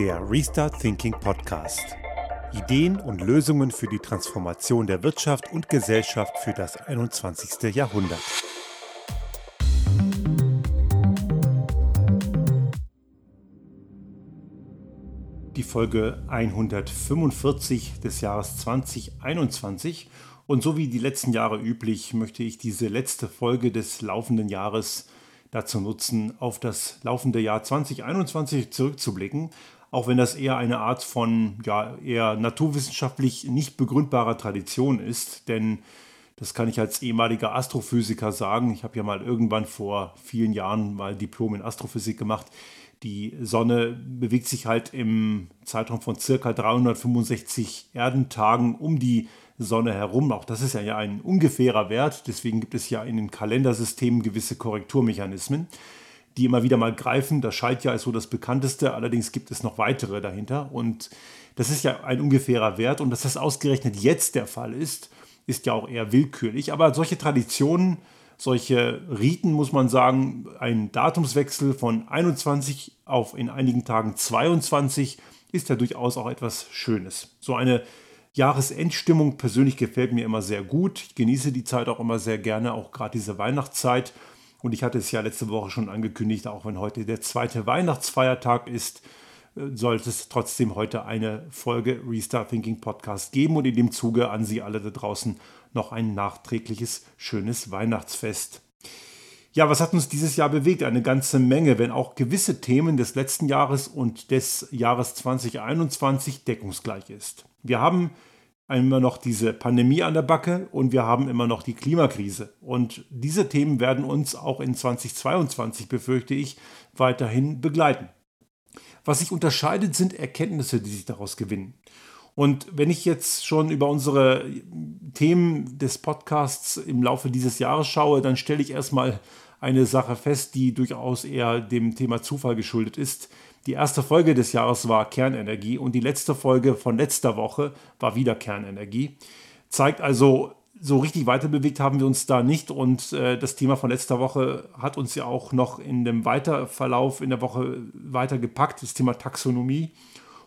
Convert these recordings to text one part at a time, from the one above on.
Der Restart Thinking Podcast. Ideen und Lösungen für die Transformation der Wirtschaft und Gesellschaft für das 21. Jahrhundert. Die Folge 145 des Jahres 2021 und so wie die letzten Jahre üblich möchte ich diese letzte Folge des laufenden Jahres dazu nutzen, auf das laufende Jahr 2021 zurückzublicken, auch wenn das eher eine Art von ja, eher naturwissenschaftlich nicht begründbarer Tradition ist, denn das kann ich als ehemaliger Astrophysiker sagen. Ich habe ja mal irgendwann vor vielen Jahren mal Diplom in Astrophysik gemacht. Die Sonne bewegt sich halt im Zeitraum von circa 365 Erdentagen um die Sonne herum. Auch das ist ja ein ungefährer Wert. Deswegen gibt es ja in den Kalendersystemen gewisse Korrekturmechanismen, die immer wieder mal greifen. Das Schaltjahr ist so das bekannteste. Allerdings gibt es noch weitere dahinter. Und das ist ja ein ungefährer Wert. Und dass das ausgerechnet jetzt der Fall ist, ist ja auch eher willkürlich. Aber solche Traditionen, solche Riten, muss man sagen, ein Datumswechsel von 21 auf in einigen Tagen 22 ist ja durchaus auch etwas Schönes. So eine Jahresendstimmung persönlich gefällt mir immer sehr gut. Ich genieße die Zeit auch immer sehr gerne, auch gerade diese Weihnachtszeit. Und ich hatte es ja letzte Woche schon angekündigt, auch wenn heute der zweite Weihnachtsfeiertag ist, äh, sollte es trotzdem heute eine Folge Restart Thinking Podcast geben und in dem Zuge an Sie alle da draußen noch ein nachträgliches schönes Weihnachtsfest. Ja, was hat uns dieses Jahr bewegt? Eine ganze Menge, wenn auch gewisse Themen des letzten Jahres und des Jahres 2021 deckungsgleich ist. Wir haben immer noch diese Pandemie an der Backe und wir haben immer noch die Klimakrise. Und diese Themen werden uns auch in 2022, befürchte ich, weiterhin begleiten. Was sich unterscheidet, sind Erkenntnisse, die sich daraus gewinnen. Und wenn ich jetzt schon über unsere Themen des Podcasts im Laufe dieses Jahres schaue, dann stelle ich erstmal eine Sache fest, die durchaus eher dem Thema Zufall geschuldet ist. Die erste Folge des Jahres war Kernenergie und die letzte Folge von letzter Woche war wieder Kernenergie. Zeigt also, so richtig weiterbewegt haben wir uns da nicht und äh, das Thema von letzter Woche hat uns ja auch noch in dem Weiterverlauf in der Woche weitergepackt, das Thema Taxonomie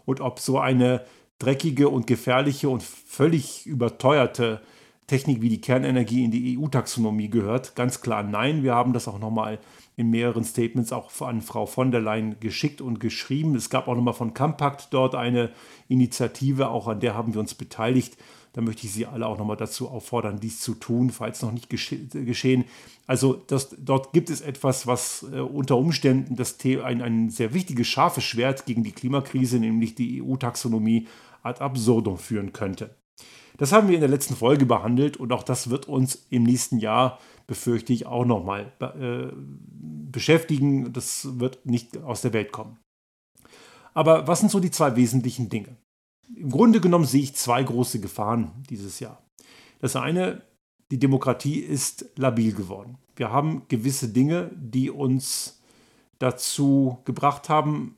und ob so eine dreckige und gefährliche und völlig überteuerte Technik wie die Kernenergie in die EU-Taxonomie gehört. Ganz klar nein. Wir haben das auch nochmal in mehreren Statements auch an Frau von der Leyen geschickt und geschrieben. Es gab auch nochmal von Compact dort eine Initiative, auch an der haben wir uns beteiligt. Da möchte ich Sie alle auch nochmal dazu auffordern, dies zu tun, falls noch nicht gesche geschehen. Also das, dort gibt es etwas, was äh, unter Umständen das ein, ein sehr wichtiges, scharfes Schwert gegen die Klimakrise, nämlich die EU-Taxonomie, ad absurdum führen könnte. Das haben wir in der letzten Folge behandelt und auch das wird uns im nächsten Jahr, befürchte ich, auch nochmal äh, beschäftigen. Das wird nicht aus der Welt kommen. Aber was sind so die zwei wesentlichen Dinge? Im Grunde genommen sehe ich zwei große Gefahren dieses Jahr. Das eine, die Demokratie ist labil geworden. Wir haben gewisse Dinge, die uns dazu gebracht haben,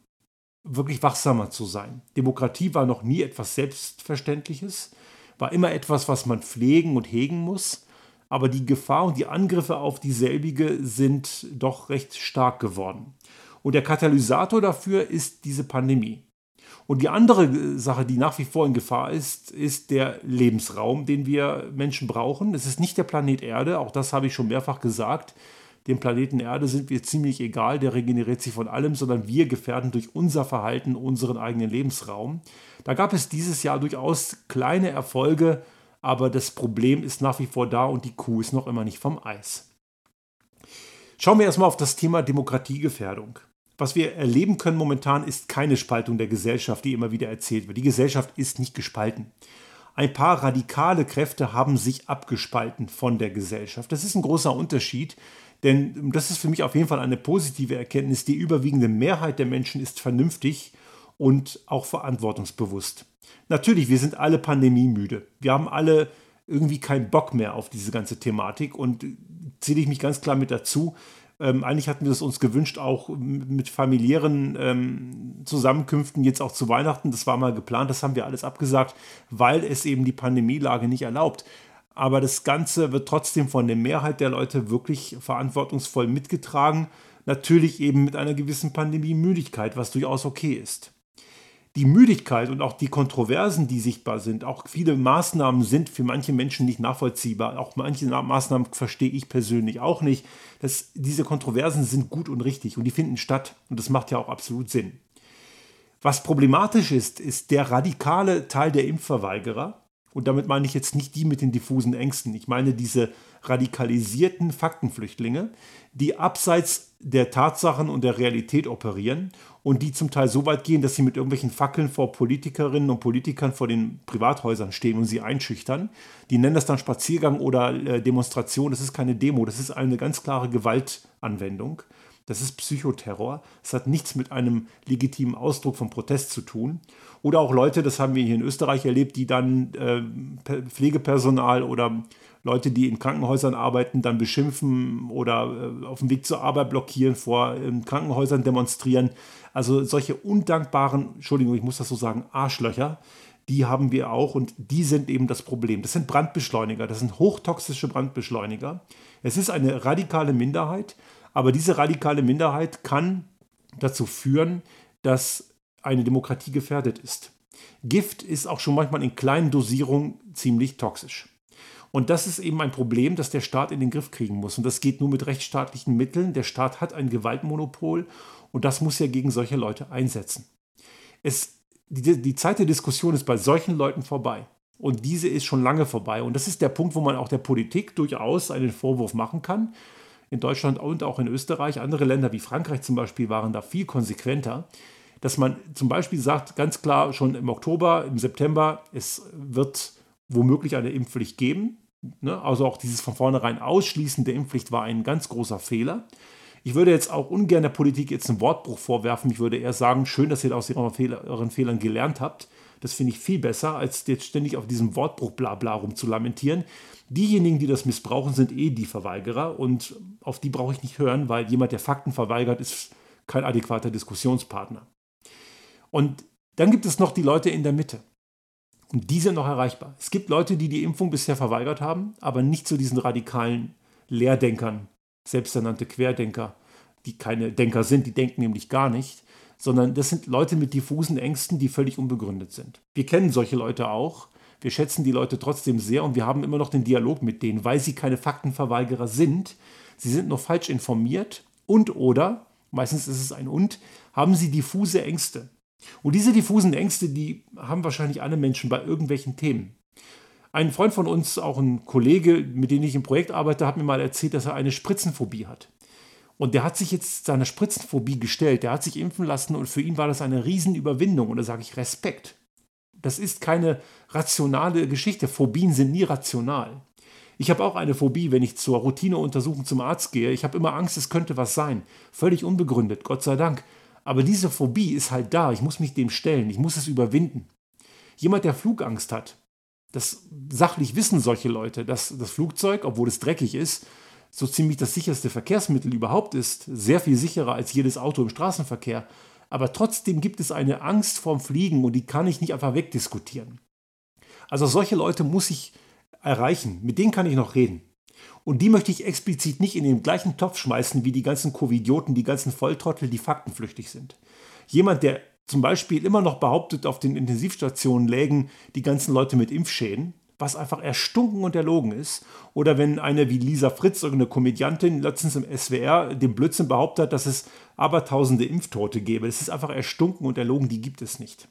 wirklich wachsamer zu sein. Demokratie war noch nie etwas Selbstverständliches war immer etwas, was man pflegen und hegen muss. Aber die Gefahr und die Angriffe auf dieselbige sind doch recht stark geworden. Und der Katalysator dafür ist diese Pandemie. Und die andere Sache, die nach wie vor in Gefahr ist, ist der Lebensraum, den wir Menschen brauchen. Es ist nicht der Planet Erde, auch das habe ich schon mehrfach gesagt. Dem Planeten Erde sind wir ziemlich egal, der regeneriert sich von allem, sondern wir gefährden durch unser Verhalten unseren eigenen Lebensraum. Da gab es dieses Jahr durchaus kleine Erfolge, aber das Problem ist nach wie vor da und die Kuh ist noch immer nicht vom Eis. Schauen wir erstmal auf das Thema Demokratiegefährdung. Was wir erleben können momentan ist keine Spaltung der Gesellschaft, die immer wieder erzählt wird. Die Gesellschaft ist nicht gespalten. Ein paar radikale Kräfte haben sich abgespalten von der Gesellschaft. Das ist ein großer Unterschied, denn das ist für mich auf jeden Fall eine positive Erkenntnis. Die überwiegende Mehrheit der Menschen ist vernünftig und auch verantwortungsbewusst. Natürlich, wir sind alle pandemiemüde. Wir haben alle irgendwie keinen Bock mehr auf diese ganze Thematik und zähle ich mich ganz klar mit dazu. Ähm, eigentlich hatten wir es uns gewünscht, auch mit familiären ähm, Zusammenkünften jetzt auch zu Weihnachten. Das war mal geplant, das haben wir alles abgesagt, weil es eben die Pandemielage nicht erlaubt aber das Ganze wird trotzdem von der Mehrheit der Leute wirklich verantwortungsvoll mitgetragen. Natürlich eben mit einer gewissen Pandemie-Müdigkeit, was durchaus okay ist. die Müdigkeit und auch die Kontroversen, die sichtbar sind, auch viele Maßnahmen sind für manche Menschen nicht nachvollziehbar. Auch manche Maßnahmen verstehe ich persönlich auch nicht. Das, diese Kontroversen sind gut und richtig und die finden statt und das macht ja auch absolut Sinn. Was problematisch ist, ist der radikale Teil der Impfverweigerer. Und damit meine ich jetzt nicht die mit den diffusen Ängsten. Ich meine diese radikalisierten Faktenflüchtlinge, die abseits der Tatsachen und der Realität operieren und die zum Teil so weit gehen, dass sie mit irgendwelchen Fackeln vor Politikerinnen und Politikern vor den Privathäusern stehen und sie einschüchtern. Die nennen das dann Spaziergang oder äh, Demonstration. Das ist keine Demo, das ist eine ganz klare Gewaltanwendung. Das ist Psychoterror. Es hat nichts mit einem legitimen Ausdruck von Protest zu tun. Oder auch Leute, das haben wir hier in Österreich erlebt, die dann äh, Pflegepersonal oder Leute, die in Krankenhäusern arbeiten, dann beschimpfen oder äh, auf dem Weg zur Arbeit blockieren, vor äh, Krankenhäusern demonstrieren. Also solche undankbaren, Entschuldigung, ich muss das so sagen, Arschlöcher, die haben wir auch und die sind eben das Problem. Das sind Brandbeschleuniger, das sind hochtoxische Brandbeschleuniger. Es ist eine radikale Minderheit, aber diese radikale Minderheit kann dazu führen, dass eine Demokratie gefährdet ist. Gift ist auch schon manchmal in kleinen Dosierungen ziemlich toxisch. Und das ist eben ein Problem, das der Staat in den Griff kriegen muss. Und das geht nur mit rechtsstaatlichen Mitteln. Der Staat hat ein Gewaltmonopol und das muss er gegen solche Leute einsetzen. Es, die, die Zeit der Diskussion ist bei solchen Leuten vorbei. Und diese ist schon lange vorbei. Und das ist der Punkt, wo man auch der Politik durchaus einen Vorwurf machen kann. In Deutschland und auch in Österreich, andere Länder wie Frankreich zum Beispiel waren da viel konsequenter, dass man zum Beispiel sagt, ganz klar schon im Oktober, im September, es wird womöglich eine Impfpflicht geben. Ne? Also auch dieses von vornherein Ausschließen der Impfpflicht war ein ganz großer Fehler. Ich würde jetzt auch ungern der Politik jetzt einen Wortbruch vorwerfen. Ich würde eher sagen, schön, dass ihr aus euren, euren Fehlern gelernt habt. Das finde ich viel besser, als jetzt ständig auf diesem Wortbruch Blabla rum zu lamentieren. Diejenigen, die das missbrauchen, sind eh die Verweigerer und auf die brauche ich nicht hören, weil jemand, der Fakten verweigert, ist kein adäquater Diskussionspartner. Und dann gibt es noch die Leute in der Mitte. Und die sind noch erreichbar. Es gibt Leute, die die Impfung bisher verweigert haben, aber nicht zu diesen radikalen Lehrdenkern, selbsternannte Querdenker, die keine Denker sind, die denken nämlich gar nicht, sondern das sind Leute mit diffusen Ängsten, die völlig unbegründet sind. Wir kennen solche Leute auch. Wir schätzen die Leute trotzdem sehr und wir haben immer noch den Dialog mit denen, weil sie keine Faktenverweigerer sind. Sie sind noch falsch informiert und oder, meistens ist es ein und, haben sie diffuse Ängste. Und diese diffusen Ängste, die haben wahrscheinlich alle Menschen bei irgendwelchen Themen. Ein Freund von uns, auch ein Kollege, mit dem ich im Projekt arbeite, hat mir mal erzählt, dass er eine Spritzenphobie hat. Und der hat sich jetzt seiner Spritzenphobie gestellt, der hat sich impfen lassen und für ihn war das eine Riesenüberwindung. Und da sage ich Respekt. Das ist keine rationale Geschichte. Phobien sind nie rational. Ich habe auch eine Phobie, wenn ich zur Routineuntersuchung zum Arzt gehe. Ich habe immer Angst, es könnte was sein. Völlig unbegründet, Gott sei Dank. Aber diese Phobie ist halt da. Ich muss mich dem stellen. Ich muss es überwinden. Jemand, der Flugangst hat, das sachlich wissen solche Leute, dass das Flugzeug, obwohl es dreckig ist, so ziemlich das sicherste Verkehrsmittel überhaupt ist, sehr viel sicherer als jedes Auto im Straßenverkehr. Aber trotzdem gibt es eine Angst vorm Fliegen und die kann ich nicht einfach wegdiskutieren. Also solche Leute muss ich erreichen, mit denen kann ich noch reden. Und die möchte ich explizit nicht in den gleichen Topf schmeißen wie die ganzen Covidioten, die ganzen Volltrottel, die faktenflüchtig sind. Jemand, der zum Beispiel immer noch behauptet, auf den Intensivstationen lägen die ganzen Leute mit Impfschäden, was einfach erstunken und erlogen ist. Oder wenn eine wie Lisa Fritz, irgendeine Komödiantin, letztens im SWR dem Blödsinn behauptet hat, dass es abertausende Impftote gäbe. Das ist einfach erstunken und erlogen, die gibt es nicht.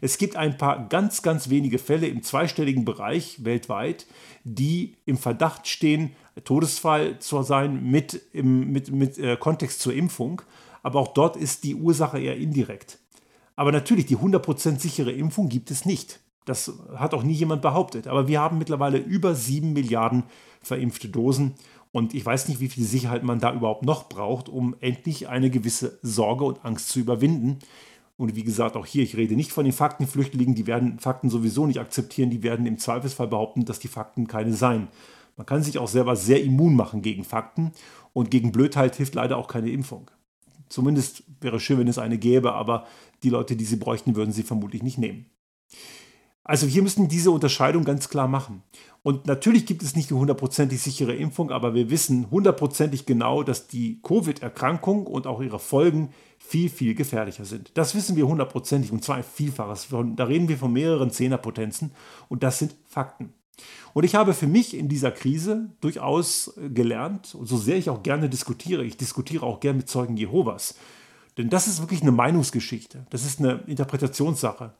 Es gibt ein paar ganz, ganz wenige Fälle im zweistelligen Bereich weltweit, die im Verdacht stehen, Todesfall zu sein mit, im, mit, mit äh, Kontext zur Impfung. Aber auch dort ist die Ursache eher indirekt. Aber natürlich, die 100% sichere Impfung gibt es nicht. Das hat auch nie jemand behauptet. Aber wir haben mittlerweile über 7 Milliarden verimpfte Dosen. Und ich weiß nicht, wie viel Sicherheit man da überhaupt noch braucht, um endlich eine gewisse Sorge und Angst zu überwinden. Und wie gesagt, auch hier, ich rede nicht von den Faktenflüchtlingen, die werden Fakten sowieso nicht akzeptieren, die werden im Zweifelsfall behaupten, dass die Fakten keine seien. Man kann sich auch selber sehr immun machen gegen Fakten und gegen Blödheit hilft leider auch keine Impfung. Zumindest wäre es schön, wenn es eine gäbe, aber die Leute, die sie bräuchten, würden sie vermutlich nicht nehmen. Also hier müssen diese Unterscheidung ganz klar machen. Und natürlich gibt es nicht eine hundertprozentig sichere Impfung, aber wir wissen hundertprozentig genau, dass die Covid-Erkrankung und auch ihre Folgen viel, viel gefährlicher sind. Das wissen wir hundertprozentig und zwar ein Vielfaches. Da reden wir von mehreren Zehnerpotenzen und das sind Fakten. Und ich habe für mich in dieser Krise durchaus gelernt, und so sehr ich auch gerne diskutiere, ich diskutiere auch gerne mit Zeugen Jehovas, denn das ist wirklich eine Meinungsgeschichte, das ist eine Interpretationssache.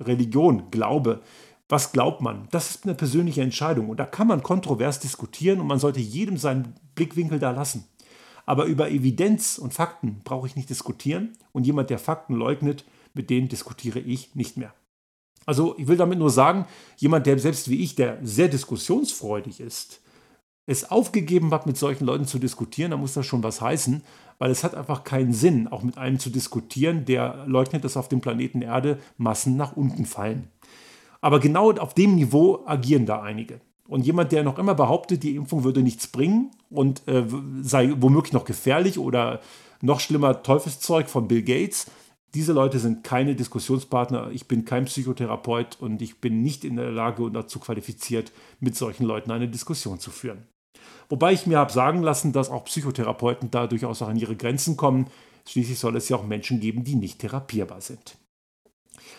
Religion, Glaube, was glaubt man? Das ist eine persönliche Entscheidung und da kann man kontrovers diskutieren und man sollte jedem seinen Blickwinkel da lassen. Aber über Evidenz und Fakten brauche ich nicht diskutieren und jemand, der Fakten leugnet, mit dem diskutiere ich nicht mehr. Also ich will damit nur sagen, jemand, der selbst wie ich, der sehr diskussionsfreudig ist, es aufgegeben hat, mit solchen Leuten zu diskutieren, dann muss das schon was heißen, weil es hat einfach keinen Sinn, auch mit einem zu diskutieren, der leugnet, dass auf dem Planeten Erde Massen nach unten fallen. Aber genau auf dem Niveau agieren da einige. Und jemand, der noch immer behauptet, die Impfung würde nichts bringen und äh, sei womöglich noch gefährlich oder noch schlimmer Teufelszeug von Bill Gates, diese Leute sind keine Diskussionspartner. Ich bin kein Psychotherapeut und ich bin nicht in der Lage und dazu qualifiziert, mit solchen Leuten eine Diskussion zu führen. Wobei ich mir habe sagen lassen, dass auch Psychotherapeuten da durchaus auch an ihre Grenzen kommen. Schließlich soll es ja auch Menschen geben, die nicht therapierbar sind.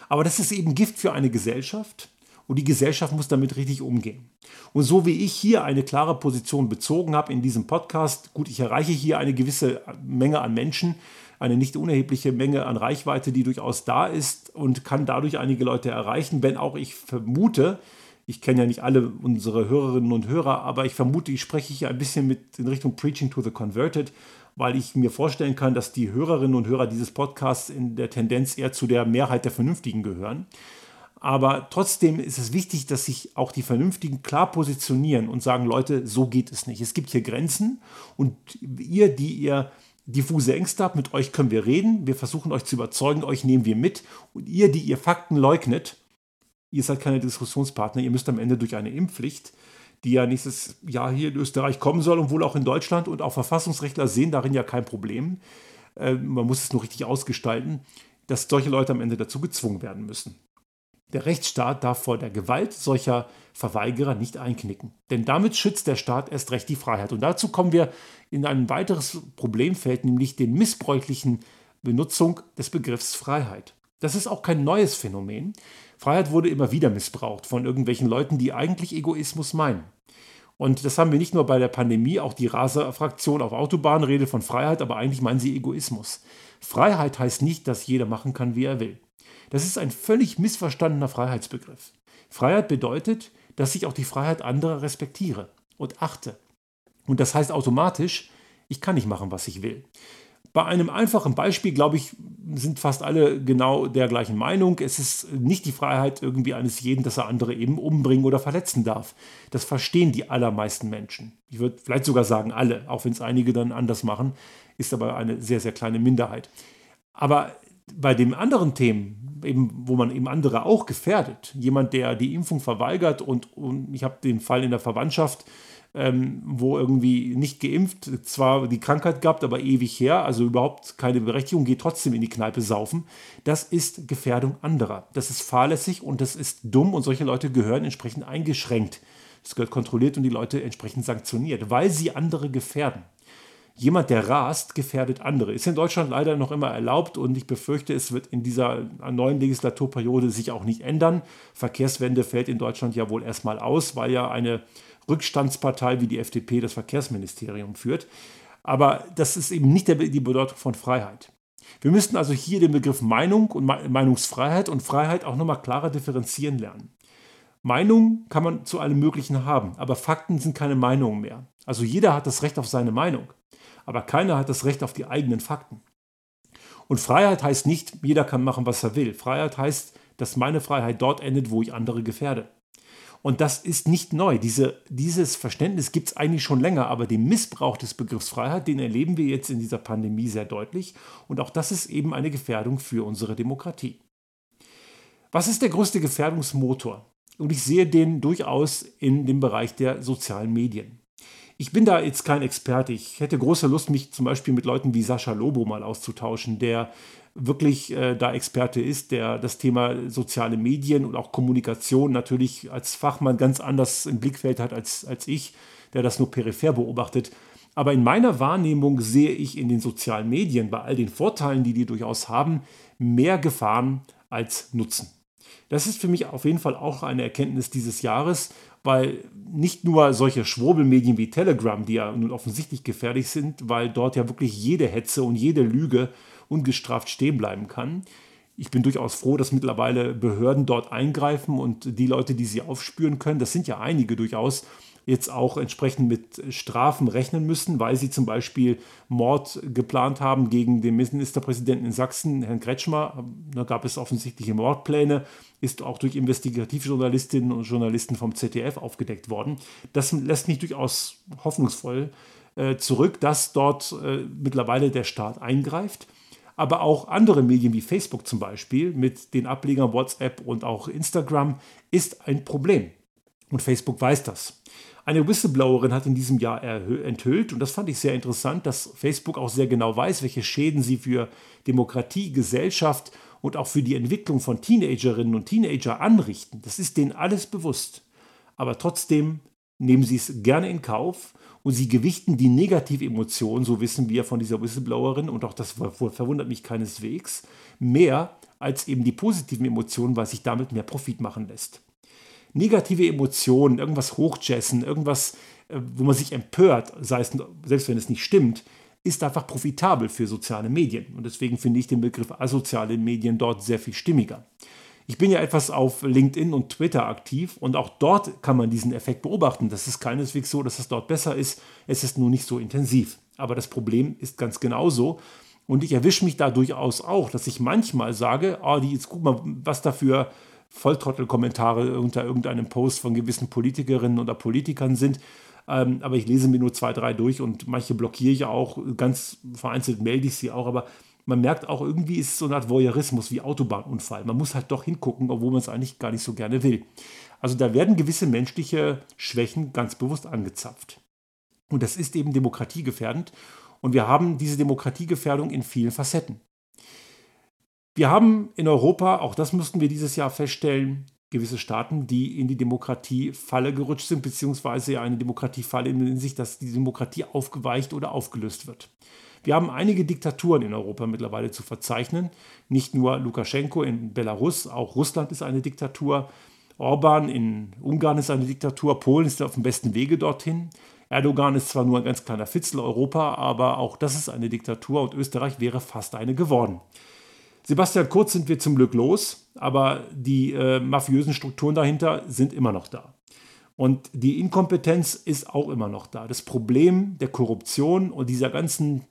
Aber das ist eben Gift für eine Gesellschaft und die Gesellschaft muss damit richtig umgehen. Und so wie ich hier eine klare Position bezogen habe in diesem Podcast, gut, ich erreiche hier eine gewisse Menge an Menschen, eine nicht unerhebliche Menge an Reichweite, die durchaus da ist und kann dadurch einige Leute erreichen, wenn auch ich vermute, ich kenne ja nicht alle unsere Hörerinnen und Hörer, aber ich vermute, ich spreche hier ein bisschen mit in Richtung Preaching to the Converted, weil ich mir vorstellen kann, dass die Hörerinnen und Hörer dieses Podcasts in der Tendenz eher zu der Mehrheit der Vernünftigen gehören. Aber trotzdem ist es wichtig, dass sich auch die Vernünftigen klar positionieren und sagen, Leute, so geht es nicht. Es gibt hier Grenzen und ihr, die ihr diffuse Ängste habt, mit euch können wir reden, wir versuchen euch zu überzeugen, euch nehmen wir mit und ihr, die ihr Fakten leugnet, ihr seid keine Diskussionspartner, ihr müsst am Ende durch eine Impfpflicht, die ja nächstes Jahr hier in Österreich kommen soll und wohl auch in Deutschland und auch Verfassungsrechtler sehen darin ja kein Problem, äh, man muss es nur richtig ausgestalten, dass solche Leute am Ende dazu gezwungen werden müssen. Der Rechtsstaat darf vor der Gewalt solcher Verweigerer nicht einknicken. Denn damit schützt der Staat erst recht die Freiheit. Und dazu kommen wir in ein weiteres Problemfeld, nämlich den missbräuchlichen Benutzung des Begriffs Freiheit. Das ist auch kein neues Phänomen. Freiheit wurde immer wieder missbraucht von irgendwelchen Leuten, die eigentlich Egoismus meinen. Und das haben wir nicht nur bei der Pandemie, auch die Raser-Fraktion auf Autobahnen redet von Freiheit, aber eigentlich meinen sie Egoismus. Freiheit heißt nicht, dass jeder machen kann, wie er will. Das ist ein völlig missverstandener Freiheitsbegriff. Freiheit bedeutet, dass ich auch die Freiheit anderer respektiere und achte. Und das heißt automatisch, ich kann nicht machen, was ich will. Bei einem einfachen Beispiel, glaube ich, sind fast alle genau der gleichen Meinung. Es ist nicht die Freiheit irgendwie eines jeden, dass er andere eben umbringen oder verletzen darf. Das verstehen die allermeisten Menschen. Ich würde vielleicht sogar sagen alle, auch wenn es einige dann anders machen, ist aber eine sehr, sehr kleine Minderheit. Aber bei den anderen Themen, eben, wo man eben andere auch gefährdet, jemand, der die Impfung verweigert und, und ich habe den Fall in der Verwandtschaft, ähm, wo irgendwie nicht geimpft, zwar die Krankheit gehabt, aber ewig her, also überhaupt keine Berechtigung, geht trotzdem in die Kneipe saufen. Das ist Gefährdung anderer. Das ist fahrlässig und das ist dumm und solche Leute gehören entsprechend eingeschränkt. Es gehört kontrolliert und die Leute entsprechend sanktioniert, weil sie andere gefährden jemand, der rast, gefährdet andere. Ist in Deutschland leider noch immer erlaubt und ich befürchte, es wird in dieser neuen Legislaturperiode sich auch nicht ändern. Verkehrswende fällt in Deutschland ja wohl erstmal aus, weil ja eine Rückstandspartei wie die FDP das Verkehrsministerium führt. Aber das ist eben nicht die Bedeutung von Freiheit. Wir müssten also hier den Begriff Meinung und Meinungsfreiheit und Freiheit auch nochmal klarer differenzieren lernen. Meinung kann man zu allem Möglichen haben, aber Fakten sind keine Meinungen mehr. Also jeder hat das Recht auf seine Meinung aber keiner hat das Recht auf die eigenen Fakten. Und Freiheit heißt nicht, jeder kann machen, was er will. Freiheit heißt, dass meine Freiheit dort endet, wo ich andere gefährde. Und das ist nicht neu. Diese, dieses Verständnis gibt es eigentlich schon länger, aber den Missbrauch des Begriffs Freiheit, den erleben wir jetzt in dieser Pandemie sehr deutlich. Und auch das ist eben eine Gefährdung für unsere Demokratie. Was ist der größte Gefährdungsmotor? Und ich sehe den durchaus in dem Bereich der sozialen Medien. Ich bin da jetzt kein Experte. Ich hätte große Lust, mich zum Beispiel mit Leuten wie Sascha Lobo mal auszutauschen, der wirklich äh, da Experte ist, der das Thema soziale Medien und auch Kommunikation natürlich als Fachmann ganz anders im Blickfeld hat als, als ich, der das nur peripher beobachtet. Aber in meiner Wahrnehmung sehe ich in den sozialen Medien bei all den Vorteilen, die die durchaus haben, mehr Gefahren als Nutzen. Das ist für mich auf jeden Fall auch eine Erkenntnis dieses Jahres, weil nicht nur solche Schwurbelmedien wie Telegram, die ja nun offensichtlich gefährlich sind, weil dort ja wirklich jede Hetze und jede Lüge ungestraft stehen bleiben kann. Ich bin durchaus froh, dass mittlerweile Behörden dort eingreifen und die Leute, die sie aufspüren können, das sind ja einige durchaus, jetzt auch entsprechend mit Strafen rechnen müssen, weil sie zum Beispiel Mord geplant haben gegen den Ministerpräsidenten in Sachsen, Herrn Kretschmer. Da gab es offensichtliche Mordpläne, ist auch durch Investigativjournalistinnen und Journalisten vom ZDF aufgedeckt worden. Das lässt mich durchaus hoffnungsvoll äh, zurück, dass dort äh, mittlerweile der Staat eingreift aber auch andere Medien wie Facebook zum Beispiel mit den Ablegern WhatsApp und auch Instagram ist ein Problem. Und Facebook weiß das. Eine Whistleblowerin hat in diesem Jahr enthüllt, und das fand ich sehr interessant, dass Facebook auch sehr genau weiß, welche Schäden sie für Demokratie, Gesellschaft und auch für die Entwicklung von Teenagerinnen und Teenager anrichten. Das ist denen alles bewusst. Aber trotzdem nehmen sie es gerne in Kauf und sie gewichten die negative Emotion, so wissen wir von dieser Whistleblowerin, und auch das verwundert mich keineswegs, mehr als eben die positiven Emotionen, weil sich damit mehr Profit machen lässt negative Emotionen, irgendwas hochjessen, irgendwas, äh, wo man sich empört, sei es, selbst wenn es nicht stimmt, ist einfach profitabel für soziale Medien. Und deswegen finde ich den Begriff asoziale Medien dort sehr viel stimmiger. Ich bin ja etwas auf LinkedIn und Twitter aktiv und auch dort kann man diesen Effekt beobachten. Das ist keineswegs so, dass es dort besser ist. Es ist nur nicht so intensiv. Aber das Problem ist ganz genauso. Und ich erwische mich da durchaus auch, dass ich manchmal sage, oh, die, jetzt guck mal, was dafür Volltrottel-Kommentare unter irgendeinem Post von gewissen Politikerinnen oder Politikern sind. Ähm, aber ich lese mir nur zwei, drei durch und manche blockiere ich auch. Ganz vereinzelt melde ich sie auch. Aber man merkt auch, irgendwie ist es so eine Art Voyeurismus wie Autobahnunfall. Man muss halt doch hingucken, obwohl man es eigentlich gar nicht so gerne will. Also da werden gewisse menschliche Schwächen ganz bewusst angezapft. Und das ist eben demokratiegefährdend. Und wir haben diese Demokratiegefährdung in vielen Facetten. Wir haben in Europa, auch das mussten wir dieses Jahr feststellen, gewisse Staaten, die in die Demokratiefalle gerutscht sind, beziehungsweise eine Demokratiefalle in sich, dass die Demokratie aufgeweicht oder aufgelöst wird. Wir haben einige Diktaturen in Europa mittlerweile zu verzeichnen. Nicht nur Lukaschenko in Belarus, auch Russland ist eine Diktatur. Orban in Ungarn ist eine Diktatur. Polen ist auf dem besten Wege dorthin. Erdogan ist zwar nur ein ganz kleiner Fitzel Europa, aber auch das ist eine Diktatur und Österreich wäre fast eine geworden. Sebastian Kurz sind wir zum Glück los, aber die äh, mafiösen Strukturen dahinter sind immer noch da. Und die Inkompetenz ist auch immer noch da. Das Problem der Korruption und dieser ganzen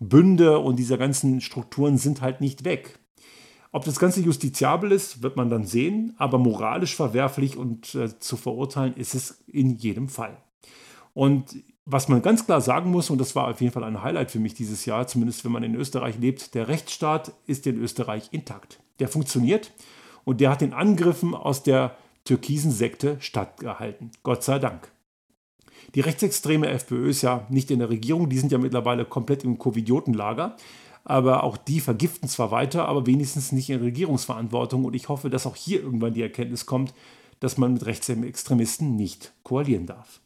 Bünde und dieser ganzen Strukturen sind halt nicht weg. Ob das Ganze justiziabel ist, wird man dann sehen, aber moralisch verwerflich und äh, zu verurteilen ist es in jedem Fall. Und was man ganz klar sagen muss, und das war auf jeden Fall ein Highlight für mich dieses Jahr, zumindest wenn man in Österreich lebt, der Rechtsstaat ist in Österreich intakt. Der funktioniert und der hat den Angriffen aus der türkisen Sekte stattgehalten. Gott sei Dank. Die rechtsextreme FPÖ ist ja nicht in der Regierung, die sind ja mittlerweile komplett im Covidiotenlager. Aber auch die vergiften zwar weiter, aber wenigstens nicht in Regierungsverantwortung. Und ich hoffe, dass auch hier irgendwann die Erkenntnis kommt, dass man mit Rechtsextremisten nicht koalieren darf.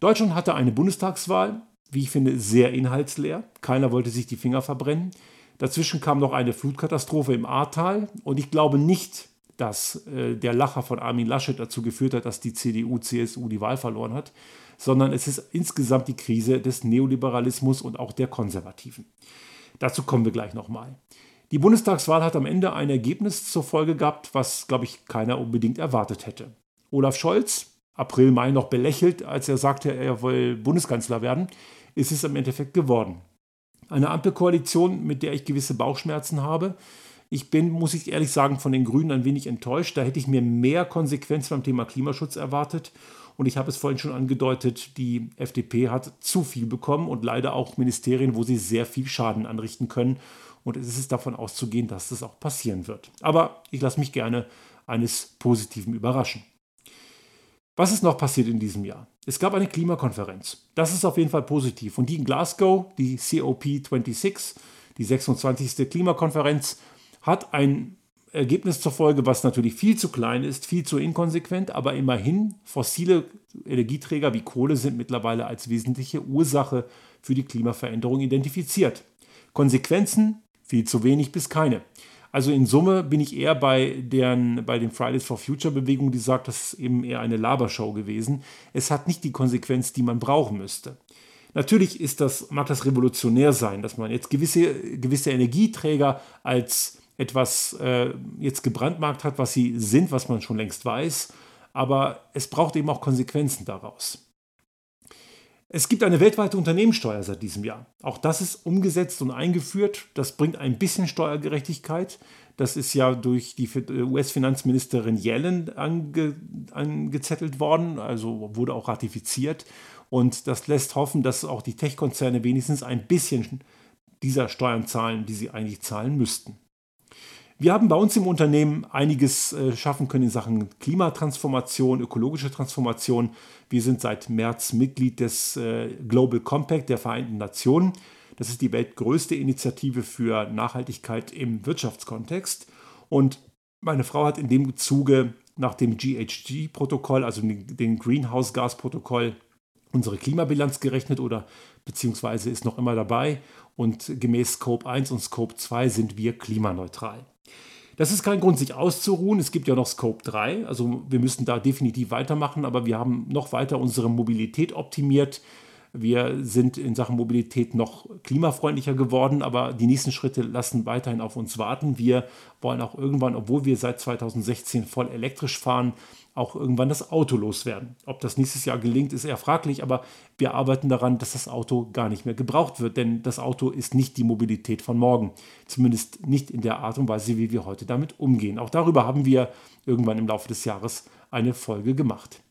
Deutschland hatte eine Bundestagswahl, wie ich finde, sehr inhaltsleer. Keiner wollte sich die Finger verbrennen. Dazwischen kam noch eine Flutkatastrophe im Ahrtal und ich glaube nicht, dass äh, der Lacher von Armin Laschet dazu geführt hat, dass die CDU, CSU die Wahl verloren hat, sondern es ist insgesamt die Krise des Neoliberalismus und auch der Konservativen. Dazu kommen wir gleich nochmal. Die Bundestagswahl hat am Ende ein Ergebnis zur Folge gehabt, was, glaube ich, keiner unbedingt erwartet hätte. Olaf Scholz, April, Mai noch belächelt, als er sagte, er will Bundeskanzler werden, ist es im Endeffekt geworden. Eine Ampelkoalition, mit der ich gewisse Bauchschmerzen habe. Ich bin, muss ich ehrlich sagen, von den Grünen ein wenig enttäuscht. Da hätte ich mir mehr Konsequenz beim Thema Klimaschutz erwartet. Und ich habe es vorhin schon angedeutet, die FDP hat zu viel bekommen und leider auch Ministerien, wo sie sehr viel Schaden anrichten können. Und es ist davon auszugehen, dass das auch passieren wird. Aber ich lasse mich gerne eines Positiven überraschen. Was ist noch passiert in diesem Jahr? Es gab eine Klimakonferenz. Das ist auf jeden Fall positiv. Und die in Glasgow, die COP26, die 26. Klimakonferenz, hat ein Ergebnis zur Folge, was natürlich viel zu klein ist, viel zu inkonsequent, aber immerhin fossile Energieträger wie Kohle sind mittlerweile als wesentliche Ursache für die Klimaveränderung identifiziert. Konsequenzen viel zu wenig bis keine. Also in Summe bin ich eher bei, deren, bei den Fridays for Future Bewegung, die sagt, das ist eben eher eine Labershow gewesen. Es hat nicht die Konsequenz, die man brauchen müsste. Natürlich ist das, mag das revolutionär sein, dass man jetzt gewisse, gewisse Energieträger als etwas äh, jetzt gebrandmarkt hat, was sie sind, was man schon längst weiß. Aber es braucht eben auch Konsequenzen daraus. Es gibt eine weltweite Unternehmenssteuer seit diesem Jahr. Auch das ist umgesetzt und eingeführt. Das bringt ein bisschen Steuergerechtigkeit. Das ist ja durch die US-Finanzministerin Yellen ange, angezettelt worden, also wurde auch ratifiziert. Und das lässt hoffen, dass auch die Tech-Konzerne wenigstens ein bisschen dieser Steuern zahlen, die sie eigentlich zahlen müssten. Wir haben bei uns im Unternehmen einiges äh, schaffen können in Sachen Klimatransformation, ökologische Transformation. Wir sind seit März Mitglied des äh, Global Compact der Vereinten Nationen. Das ist die weltgrößte Initiative für Nachhaltigkeit im Wirtschaftskontext. Und meine Frau hat in dem Zuge nach dem GHG-Protokoll, also dem Greenhouse-Gas-Protokoll, unsere Klimabilanz gerechnet oder beziehungsweise ist noch immer dabei. Und gemäß Scope 1 und Scope 2 sind wir klimaneutral. Das ist kein Grund, sich auszuruhen. Es gibt ja noch Scope 3, also wir müssen da definitiv weitermachen, aber wir haben noch weiter unsere Mobilität optimiert. Wir sind in Sachen Mobilität noch klimafreundlicher geworden, aber die nächsten Schritte lassen weiterhin auf uns warten. Wir wollen auch irgendwann, obwohl wir seit 2016 voll elektrisch fahren, auch irgendwann das Auto loswerden. Ob das nächstes Jahr gelingt, ist eher fraglich, aber wir arbeiten daran, dass das Auto gar nicht mehr gebraucht wird, denn das Auto ist nicht die Mobilität von morgen. Zumindest nicht in der Art und Weise, wie wir heute damit umgehen. Auch darüber haben wir irgendwann im Laufe des Jahres eine Folge gemacht.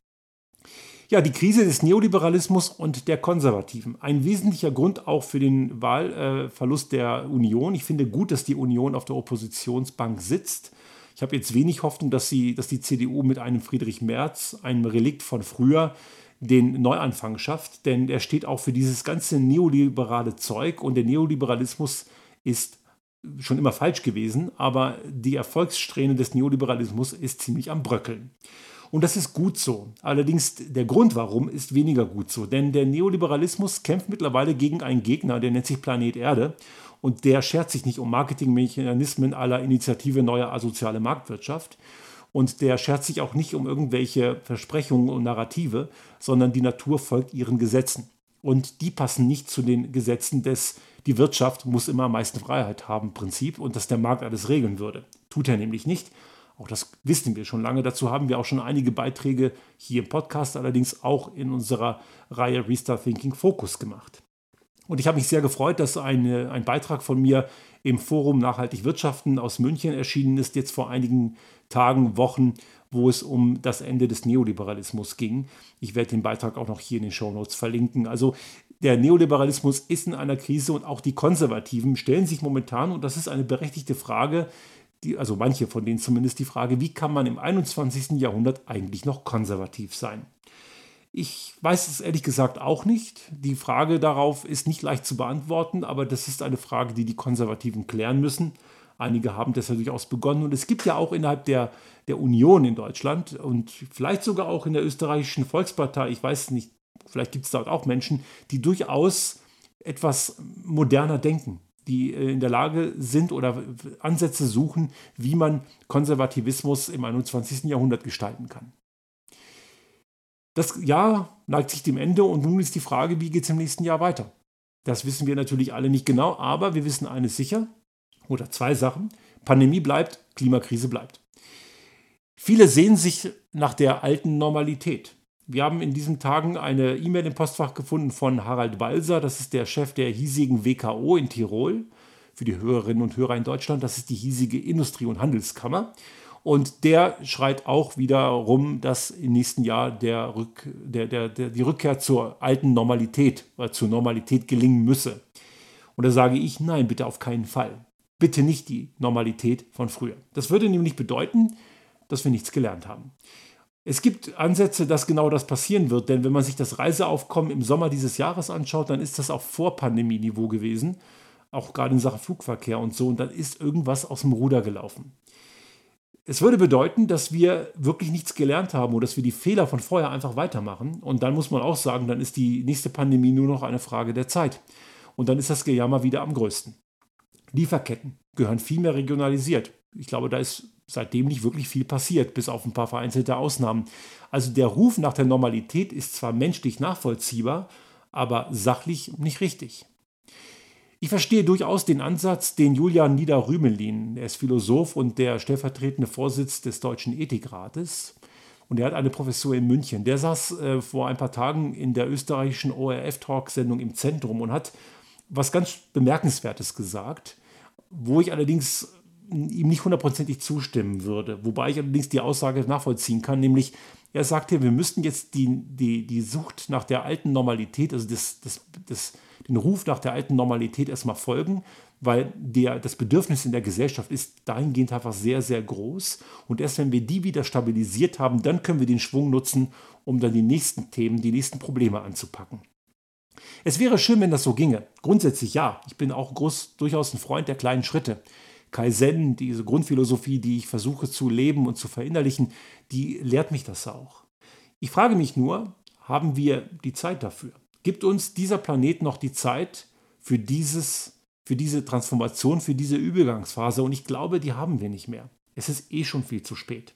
Ja, die Krise des Neoliberalismus und der Konservativen. Ein wesentlicher Grund auch für den Wahlverlust der Union. Ich finde gut, dass die Union auf der Oppositionsbank sitzt. Ich habe jetzt wenig Hoffnung, dass, sie, dass die CDU mit einem Friedrich Merz, einem Relikt von früher, den Neuanfang schafft, denn er steht auch für dieses ganze neoliberale Zeug. Und der Neoliberalismus ist schon immer falsch gewesen, aber die Erfolgssträhne des Neoliberalismus ist ziemlich am Bröckeln. Und das ist gut so. Allerdings der Grund warum ist weniger gut so. Denn der Neoliberalismus kämpft mittlerweile gegen einen Gegner, der nennt sich Planet Erde. Und der schert sich nicht um Marketingmechanismen aller Initiative Neue Asoziale Marktwirtschaft. Und der schert sich auch nicht um irgendwelche Versprechungen und Narrative, sondern die Natur folgt ihren Gesetzen. Und die passen nicht zu den Gesetzen des die Wirtschaft muss immer am meisten Freiheit haben Prinzip und dass der Markt alles regeln würde. Tut er nämlich nicht. Auch das wissen wir schon lange. Dazu haben wir auch schon einige Beiträge hier im Podcast, allerdings auch in unserer Reihe Restart Thinking Focus gemacht. Und ich habe mich sehr gefreut, dass eine, ein Beitrag von mir im Forum Nachhaltig Wirtschaften aus München erschienen ist, jetzt vor einigen Tagen, Wochen, wo es um das Ende des Neoliberalismus ging. Ich werde den Beitrag auch noch hier in den Show Notes verlinken. Also der Neoliberalismus ist in einer Krise und auch die Konservativen stellen sich momentan, und das ist eine berechtigte Frage, die, also manche von denen zumindest die Frage, wie kann man im 21. Jahrhundert eigentlich noch konservativ sein? Ich weiß es ehrlich gesagt auch nicht. Die Frage darauf ist nicht leicht zu beantworten, aber das ist eine Frage, die die Konservativen klären müssen. Einige haben das ja durchaus begonnen und es gibt ja auch innerhalb der, der Union in Deutschland und vielleicht sogar auch in der österreichischen Volkspartei, ich weiß nicht, vielleicht gibt es dort auch Menschen, die durchaus etwas moderner denken die äh, in der Lage sind oder Ansätze suchen, wie man Konservativismus im 21. Jahrhundert gestalten kann. Das Jahr neigt sich dem Ende und nun ist die Frage, wie geht es im nächsten Jahr weiter? Das wissen wir natürlich alle nicht genau, aber wir wissen eines sicher oder zwei Sachen. Pandemie bleibt, Klimakrise bleibt. Viele sehen sich nach der alten Normalität. Wir haben in diesen Tagen eine E-Mail im Postfach gefunden von Harald Balser, das ist der Chef der hiesigen WKO in Tirol. Für die Hörerinnen und Hörer in Deutschland, das ist die hiesige Industrie- und Handelskammer. Und der schreit auch wieder rum, dass im nächsten Jahr der Rück, der, der, der, die Rückkehr zur alten Normalität oder zur Normalität gelingen müsse. Und da sage ich, nein, bitte auf keinen Fall. Bitte nicht die Normalität von früher. Das würde nämlich bedeuten, dass wir nichts gelernt haben. Es gibt Ansätze, dass genau das passieren wird, denn wenn man sich das Reiseaufkommen im Sommer dieses Jahres anschaut, dann ist das auf Vor-Pandemie-Niveau gewesen, auch gerade in Sachen Flugverkehr und so, und dann ist irgendwas aus dem Ruder gelaufen. Es würde bedeuten, dass wir wirklich nichts gelernt haben oder dass wir die Fehler von vorher einfach weitermachen. Und dann muss man auch sagen, dann ist die nächste Pandemie nur noch eine Frage der Zeit. Und dann ist das Gejammer wieder am größten. Lieferketten gehören viel mehr regionalisiert. Ich glaube, da ist seitdem nicht wirklich viel passiert, bis auf ein paar vereinzelte Ausnahmen. Also der Ruf nach der Normalität ist zwar menschlich nachvollziehbar, aber sachlich nicht richtig. Ich verstehe durchaus den Ansatz, den Julian Nieder-Rümelin, er ist Philosoph und der stellvertretende Vorsitz des Deutschen Ethikrates, und er hat eine Professur in München. Der saß äh, vor ein paar Tagen in der österreichischen ORF-Talk-Sendung im Zentrum und hat was ganz Bemerkenswertes gesagt, wo ich allerdings ihm nicht hundertprozentig zustimmen würde. Wobei ich allerdings die Aussage nachvollziehen kann, nämlich er sagte, wir müssten jetzt die, die, die Sucht nach der alten Normalität, also das, das, das den Ruf nach der alten Normalität erstmal folgen, weil der, das Bedürfnis in der Gesellschaft ist dahingehend einfach sehr, sehr groß. Und erst wenn wir die wieder stabilisiert haben, dann können wir den Schwung nutzen, um dann die nächsten Themen, die nächsten Probleme anzupacken. Es wäre schön, wenn das so ginge. Grundsätzlich ja. Ich bin auch groß, durchaus ein Freund der kleinen Schritte. Kaizen, diese Grundphilosophie, die ich versuche zu leben und zu verinnerlichen, die lehrt mich das auch. Ich frage mich nur, haben wir die Zeit dafür? gibt uns dieser Planet noch die Zeit für, dieses, für diese Transformation, für diese Übergangsphase. Und ich glaube, die haben wir nicht mehr. Es ist eh schon viel zu spät.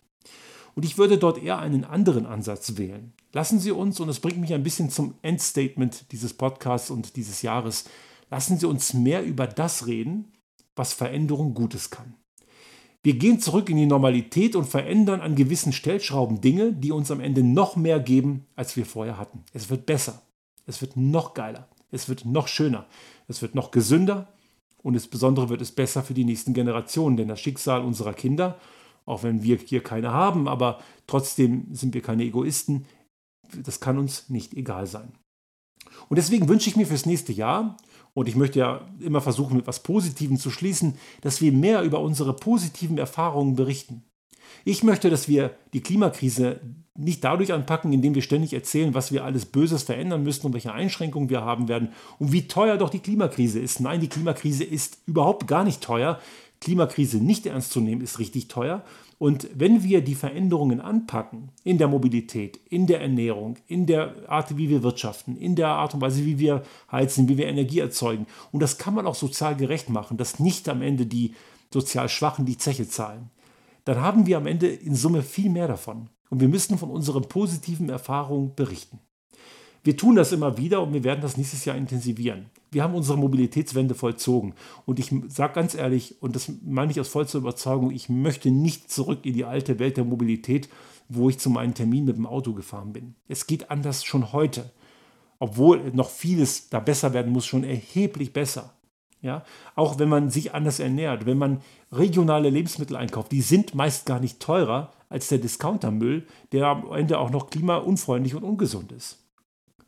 Und ich würde dort eher einen anderen Ansatz wählen. Lassen Sie uns, und das bringt mich ein bisschen zum Endstatement dieses Podcasts und dieses Jahres, lassen Sie uns mehr über das reden, was Veränderung Gutes kann. Wir gehen zurück in die Normalität und verändern an gewissen Stellschrauben Dinge, die uns am Ende noch mehr geben, als wir vorher hatten. Es wird besser. Es wird noch geiler. Es wird noch schöner. Es wird noch gesünder. Und insbesondere wird es besser für die nächsten Generationen. Denn das Schicksal unserer Kinder, auch wenn wir hier keine haben, aber trotzdem sind wir keine Egoisten, das kann uns nicht egal sein. Und deswegen wünsche ich mir fürs nächste Jahr, und ich möchte ja immer versuchen, mit etwas Positivem zu schließen, dass wir mehr über unsere positiven Erfahrungen berichten. Ich möchte, dass wir die Klimakrise nicht dadurch anpacken, indem wir ständig erzählen, was wir alles Böses verändern müssen und welche Einschränkungen wir haben werden und wie teuer doch die Klimakrise ist. Nein, die Klimakrise ist überhaupt gar nicht teuer. Klimakrise nicht ernst zu nehmen ist richtig teuer. Und wenn wir die Veränderungen anpacken in der Mobilität, in der Ernährung, in der Art, wie wir wirtschaften, in der Art und Weise, wie wir heizen, wie wir Energie erzeugen, und das kann man auch sozial gerecht machen, dass nicht am Ende die sozial Schwachen die Zeche zahlen, dann haben wir am Ende in Summe viel mehr davon. Und wir müssen von unseren positiven Erfahrungen berichten. Wir tun das immer wieder und wir werden das nächstes Jahr intensivieren. Wir haben unsere Mobilitätswende vollzogen. Und ich sage ganz ehrlich, und das meine ich aus vollster Überzeugung, ich möchte nicht zurück in die alte Welt der Mobilität, wo ich zu meinem Termin mit dem Auto gefahren bin. Es geht anders schon heute. Obwohl noch vieles da besser werden muss, schon erheblich besser. Ja, auch wenn man sich anders ernährt, wenn man regionale Lebensmittel einkauft, die sind meist gar nicht teurer als der Discountermüll, der am Ende auch noch klimaunfreundlich und ungesund ist.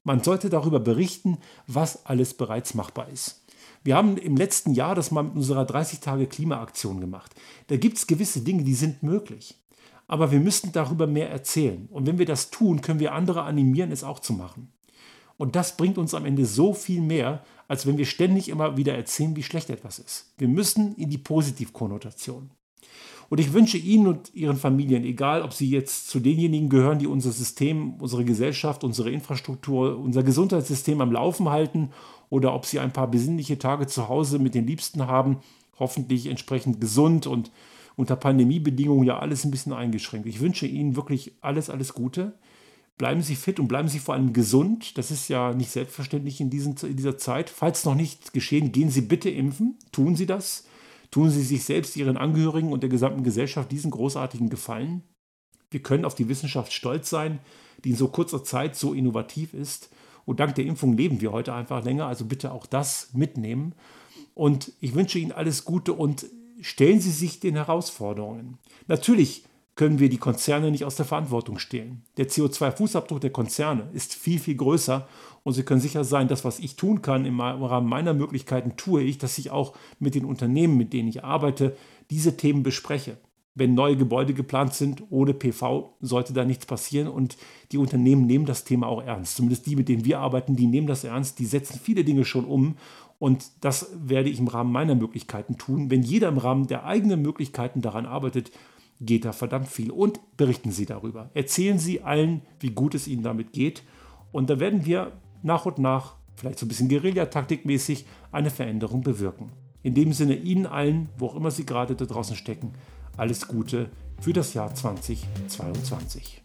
Man sollte darüber berichten, was alles bereits machbar ist. Wir haben im letzten Jahr das mal mit unserer 30-Tage-Klimaaktion gemacht. Da gibt es gewisse Dinge, die sind möglich. Aber wir müssen darüber mehr erzählen. Und wenn wir das tun, können wir andere animieren, es auch zu machen. Und das bringt uns am Ende so viel mehr, als wenn wir ständig immer wieder erzählen, wie schlecht etwas ist. Wir müssen in die Positivkonnotation. Und ich wünsche Ihnen und Ihren Familien, egal ob Sie jetzt zu denjenigen gehören, die unser System, unsere Gesellschaft, unsere Infrastruktur, unser Gesundheitssystem am Laufen halten, oder ob Sie ein paar besinnliche Tage zu Hause mit den Liebsten haben, hoffentlich entsprechend gesund und unter Pandemiebedingungen ja alles ein bisschen eingeschränkt. Ich wünsche Ihnen wirklich alles, alles Gute. Bleiben Sie fit und bleiben Sie vor allem gesund. Das ist ja nicht selbstverständlich in, diesen, in dieser Zeit. Falls noch nicht geschehen, gehen Sie bitte impfen. Tun Sie das. Tun Sie sich selbst, Ihren Angehörigen und der gesamten Gesellschaft diesen großartigen Gefallen. Wir können auf die Wissenschaft stolz sein, die in so kurzer Zeit so innovativ ist. Und dank der Impfung leben wir heute einfach länger. Also bitte auch das mitnehmen. Und ich wünsche Ihnen alles Gute und stellen Sie sich den Herausforderungen. Natürlich können wir die Konzerne nicht aus der Verantwortung stehlen. Der CO2-Fußabdruck der Konzerne ist viel, viel größer und Sie können sicher sein, das, was ich tun kann im Rahmen meiner Möglichkeiten, tue ich, dass ich auch mit den Unternehmen, mit denen ich arbeite, diese Themen bespreche. wenn neue Gebäude geplant sind, ohne PV sollte da nichts passieren und die Unternehmen nehmen das Thema auch ernst. Zumindest die, mit denen wir arbeiten, die nehmen das ernst, die setzen viele Dinge schon um und das werde ich im Rahmen meiner Möglichkeiten tun. Wenn jeder im Rahmen der eigenen Möglichkeiten daran arbeitet, geht da verdammt viel. Und berichten Sie darüber. Erzählen Sie allen, wie gut es Ihnen damit geht. Und da werden wir nach und nach, vielleicht so ein bisschen Guerillataktikmäßig, eine Veränderung bewirken. In dem Sinne Ihnen allen, wo auch immer Sie gerade da draußen stecken, alles Gute für das Jahr 2022.